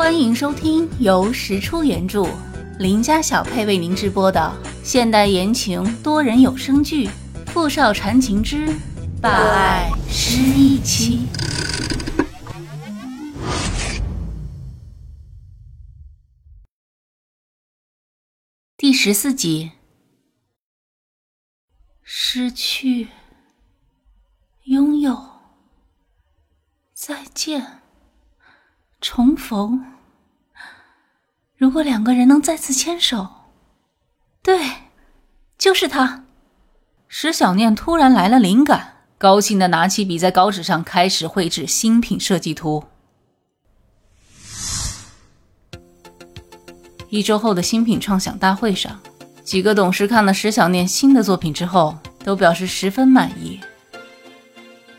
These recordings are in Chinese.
欢迎收听由石出原著、林家小配为您直播的现代言情多人有声剧《富少缠情之霸爱失忆妻》第十四集。失去，拥有，再见，重逢。如果两个人能再次牵手，对，就是他。石小念突然来了灵感，高兴的拿起笔，在稿纸上开始绘制新品设计图。一周后的新品创想大会上，几个董事看了石小念新的作品之后，都表示十分满意。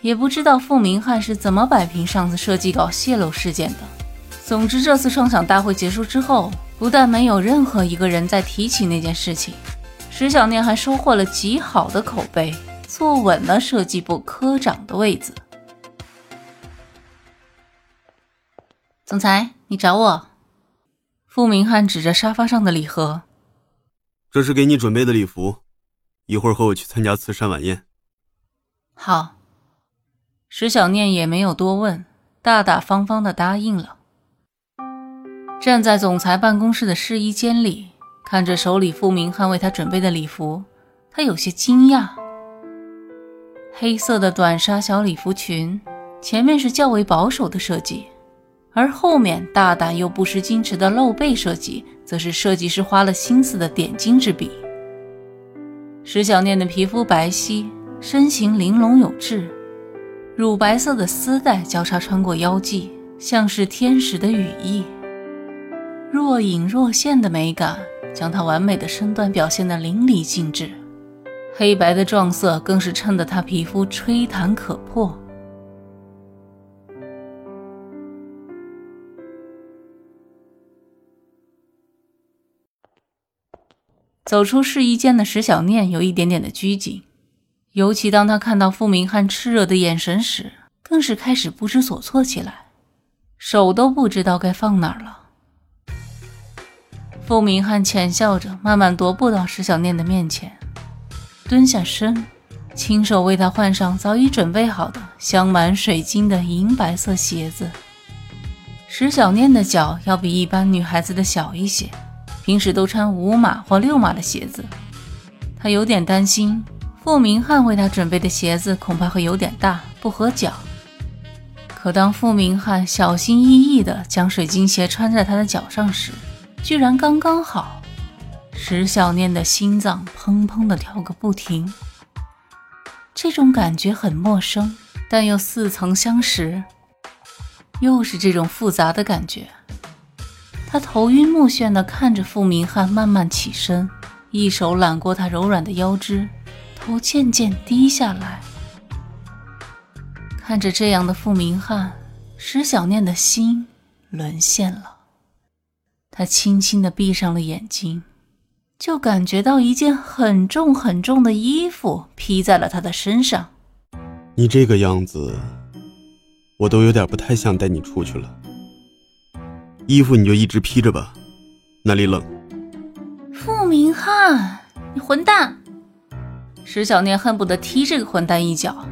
也不知道傅明翰是怎么摆平上次设计稿泄露事件的。总之，这次创想大会结束之后，不但没有任何一个人再提起那件事情，石小念还收获了极好的口碑，坐稳了设计部科长的位子。总裁，你找我？傅明翰指着沙发上的礼盒：“这是给你准备的礼服，一会儿和我去参加慈善晚宴。”好。石小念也没有多问，大大方方的答应了。站在总裁办公室的试衣间里，看着手里傅明翰为他准备的礼服，他有些惊讶。黑色的短纱小礼服裙，前面是较为保守的设计，而后面大胆又不失矜持的露背设计，则是设计师花了心思的点睛之笔。石小念的皮肤白皙，身形玲珑有致，乳白色的丝带交叉穿过腰际，像是天使的羽翼。若隐若现的美感，将她完美的身段表现得淋漓尽致。黑白的撞色更是衬得她皮肤吹弹可破。走出试衣间的石小念有一点点的拘谨，尤其当他看到傅明翰炽热的眼神时，更是开始不知所措起来，手都不知道该放哪儿了。傅明翰浅笑着，慢慢踱步到石小念的面前，蹲下身，亲手为她换上早已准备好的镶满水晶的银白色鞋子。石小念的脚要比一般女孩子的小一些，平时都穿五码或六码的鞋子。她有点担心，傅明翰为她准备的鞋子恐怕会有点大，不合脚。可当傅明翰小心翼翼地将水晶鞋穿在她的脚上时，居然刚刚好，石小念的心脏砰砰的跳个不停。这种感觉很陌生，但又似曾相识。又是这种复杂的感觉。他头晕目眩的看着傅明翰慢慢起身，一手揽过他柔软的腰肢，头渐渐低下来。看着这样的傅明翰，石小念的心沦陷了。他轻轻的闭上了眼睛，就感觉到一件很重很重的衣服披在了他的身上。你这个样子，我都有点不太想带你出去了。衣服你就一直披着吧，那里冷。傅明翰，你混蛋！石小念恨不得踢这个混蛋一脚。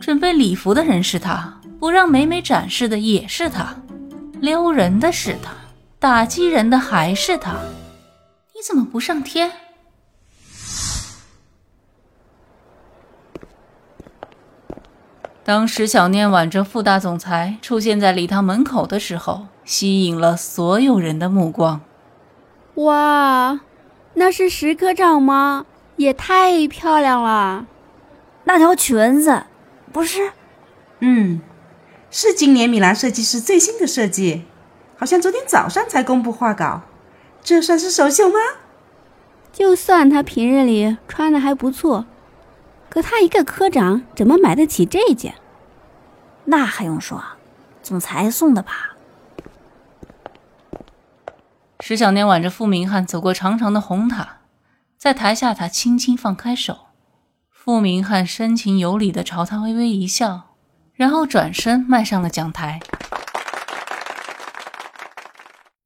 准备礼服的人是他，不让美美展示的也是他，撩人的是他。打击人的还是他，你怎么不上天？当石小念挽着傅大总裁出现在礼堂门口的时候，吸引了所有人的目光。哇，那是石科长吗？也太漂亮了！那条裙子，不是？嗯，是今年米兰设计师最新的设计。好像昨天早上才公布画稿，这算是首秀吗？就算他平日里穿的还不错，可他一个科长怎么买得起这件？那还用说，总裁送的吧？石小念挽着傅明翰走过长长的红毯，在台下，他轻轻放开手，傅明翰深情有礼的朝他微微一笑，然后转身迈上了讲台。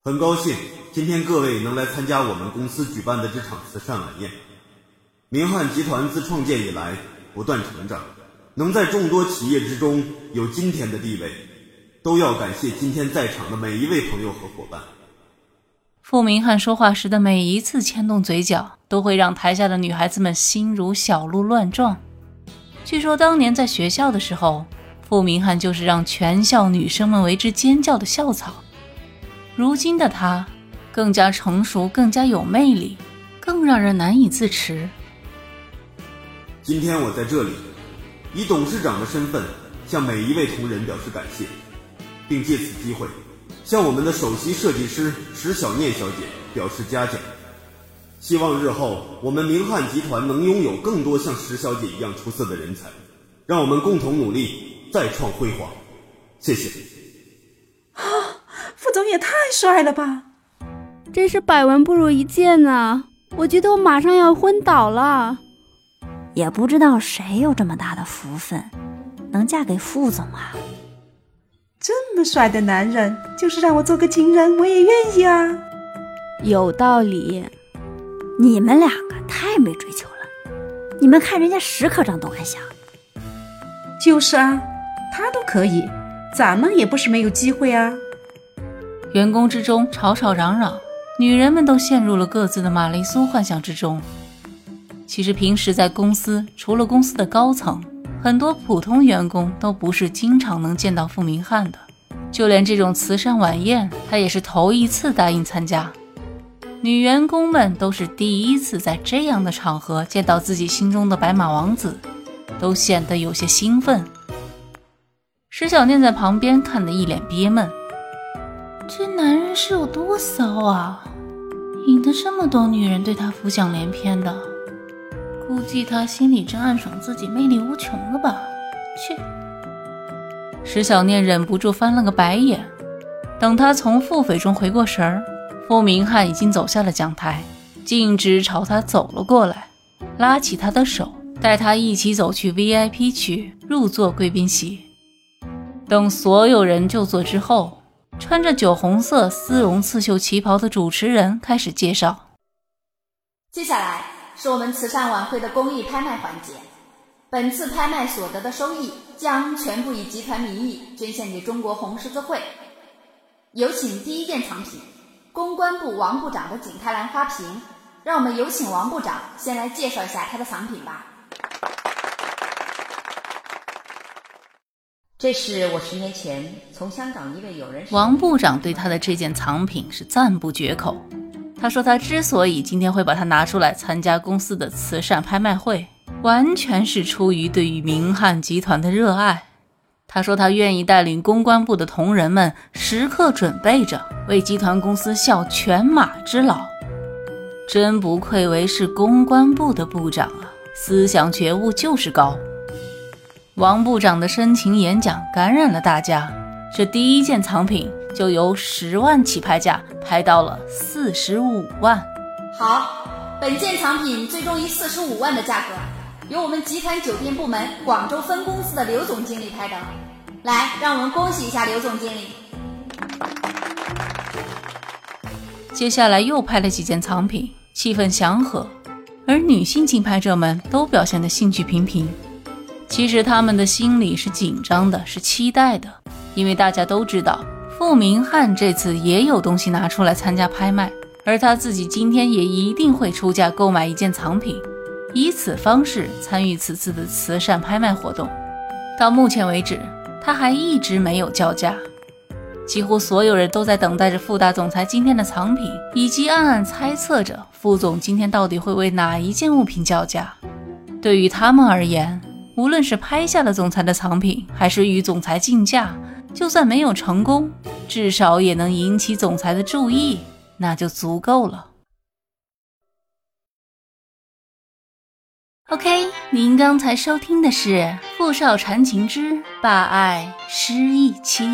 很高兴今天各位能来参加我们公司举办的这场慈善晚宴。明翰集团自创建以来不断成长，能在众多企业之中有今天的地位，都要感谢今天在场的每一位朋友和伙伴。傅明翰说话时的每一次牵动嘴角，都会让台下的女孩子们心如小鹿乱撞。据说当年在学校的时候，傅明翰就是让全校女生们为之尖叫的校草。如今的他，更加成熟，更加有魅力，更让人难以自持。今天我在这里，以董事长的身份向每一位同仁表示感谢，并借此机会向我们的首席设计师石小念小姐表示嘉奖。希望日后我们明翰集团能拥有更多像石小姐一样出色的人才，让我们共同努力，再创辉煌。谢谢。啊，副总也太帅了吧！真是百闻不如一见呐！我觉得我马上要昏倒了。也不知道谁有这么大的福分，能嫁给副总啊！这么帅的男人，就是让我做个情人，我也愿意啊！有道理。你们两个太没追求了，你们看人家石科长都敢想。就是啊，他都可以，咱们也不是没有机会啊！员工之中吵吵嚷嚷，女人们都陷入了各自的玛丽苏幻想之中。其实平时在公司，除了公司的高层，很多普通员工都不是经常能见到傅明翰的。就连这种慈善晚宴，他也是头一次答应参加。女员工们都是第一次在这样的场合见到自己心中的白马王子，都显得有些兴奋。石小念在旁边看得一脸憋闷，这男人是有多骚啊，引得这么多女人对他浮想联翩的。估计他心里正暗爽自己魅力无穷了吧？去！石小念忍不住翻了个白眼。等他从腹诽中回过神儿，傅明翰已经走下了讲台，径直朝他走了过来，拉起他的手，带他一起走去 VIP 区入座贵宾席。等所有人就座之后，穿着酒红色丝绒刺绣旗袍的主持人开始介绍。接下来。是我们慈善晚会的公益拍卖环节，本次拍卖所得的收益将全部以集团名义捐献给中国红十字会。有请第一件藏品，公关部王部长的景泰蓝花瓶。让我们有请王部长先来介绍一下他的藏品吧。这是我十年前从香港一位友人。王部长对他的这件藏品是赞不绝口。他说：“他之所以今天会把它拿出来参加公司的慈善拍卖会，完全是出于对于明翰集团的热爱。他说他愿意带领公关部的同仁们，时刻准备着为集团公司效犬马之劳。真不愧为是公关部的部长啊，思想觉悟就是高。”王部长的深情演讲感染了大家。这第一件藏品。就由十万起拍价拍到了四十五万。好，本件藏品最终以四十五万的价格，由我们集团酒店部门广州分公司的刘总经理拍的。来，让我们恭喜一下刘总经理。接下来又拍了几件藏品，气氛祥和，而女性竞拍者们都表现得兴趣平平。其实他们的心里是紧张的，是期待的，因为大家都知道。傅明翰这次也有东西拿出来参加拍卖，而他自己今天也一定会出价购买一件藏品，以此方式参与此次的慈善拍卖活动。到目前为止，他还一直没有叫价，几乎所有人都在等待着傅大总裁今天的藏品，以及暗暗猜测着傅总今天到底会为哪一件物品叫价。对于他们而言，无论是拍下了总裁的藏品，还是与总裁竞价。就算没有成功，至少也能引起总裁的注意，那就足够了。OK，您刚才收听的是《富少缠情之霸爱失忆妻》。